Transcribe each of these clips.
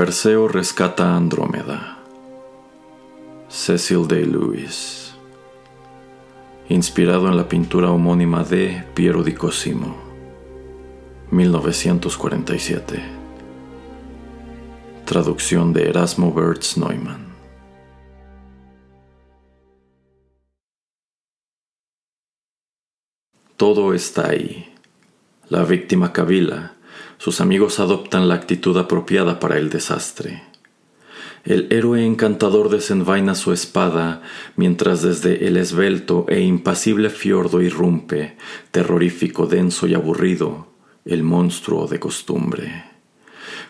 Perseo rescata a Andrómeda. Cecil Day Lewis. Inspirado en la pintura homónima de Piero di Cosimo. 1947. Traducción de Erasmo Bertz Neumann. Todo está ahí. La víctima cavila sus amigos adoptan la actitud apropiada para el desastre. El héroe encantador desenvaina su espada mientras desde el esbelto e impasible fiordo irrumpe, terrorífico, denso y aburrido, el monstruo de costumbre.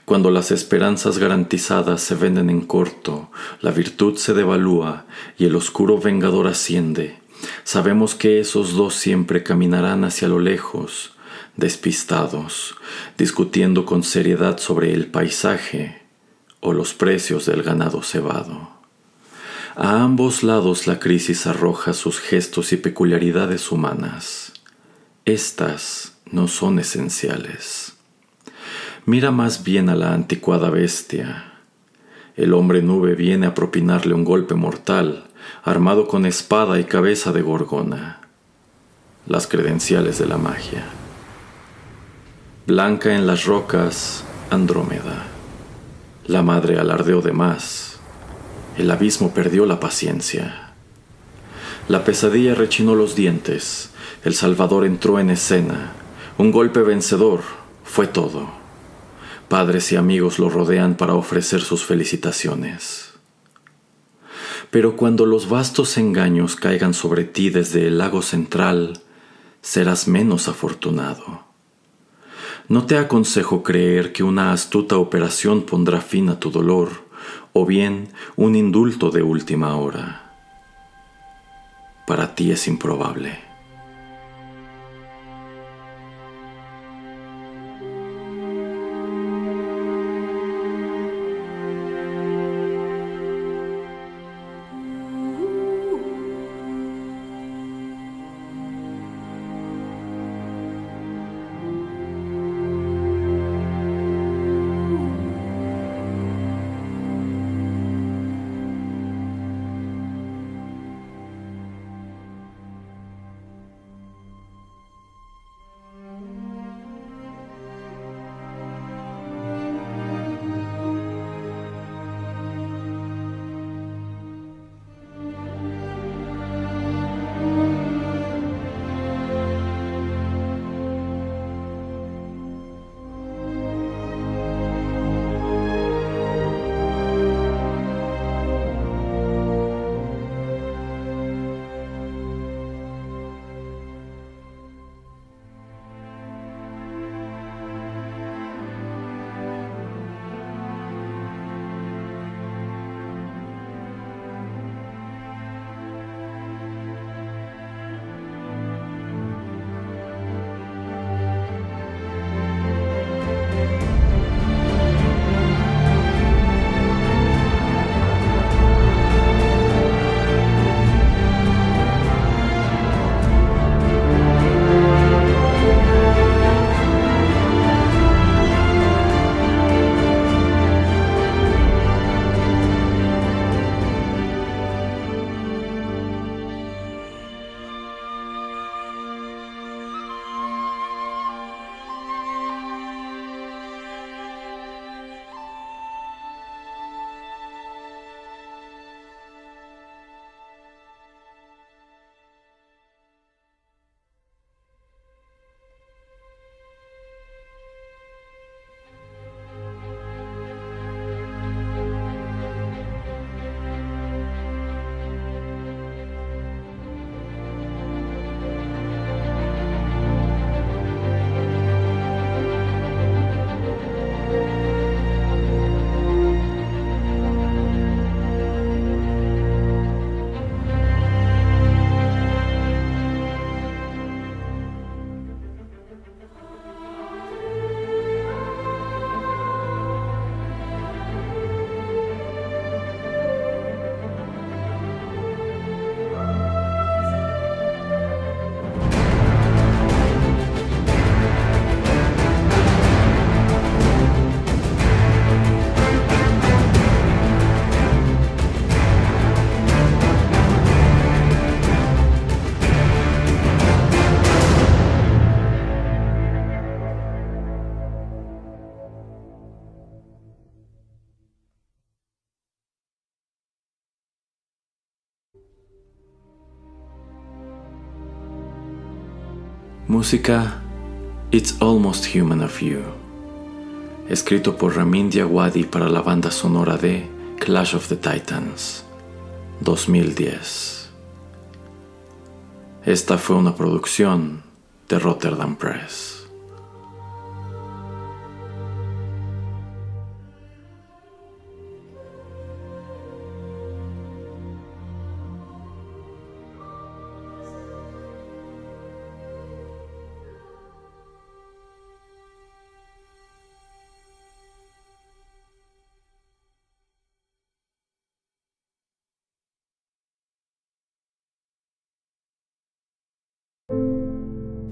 Cuando las esperanzas garantizadas se venden en corto, la virtud se devalúa y el oscuro vengador asciende, sabemos que esos dos siempre caminarán hacia lo lejos, despistados, discutiendo con seriedad sobre el paisaje o los precios del ganado cebado. A ambos lados la crisis arroja sus gestos y peculiaridades humanas. Estas no son esenciales. Mira más bien a la anticuada bestia. El hombre nube viene a propinarle un golpe mortal, armado con espada y cabeza de gorgona. Las credenciales de la magia. Blanca en las rocas, Andrómeda. La madre alardeó de más. El abismo perdió la paciencia. La pesadilla rechinó los dientes. El Salvador entró en escena. Un golpe vencedor fue todo. Padres y amigos lo rodean para ofrecer sus felicitaciones. Pero cuando los vastos engaños caigan sobre ti desde el lago central, serás menos afortunado. No te aconsejo creer que una astuta operación pondrá fin a tu dolor, o bien un indulto de última hora. Para ti es improbable. Música It's Almost Human of You, escrito por Ramin Djawadi para la banda sonora de Clash of the Titans, 2010. Esta fue una producción de Rotterdam Press.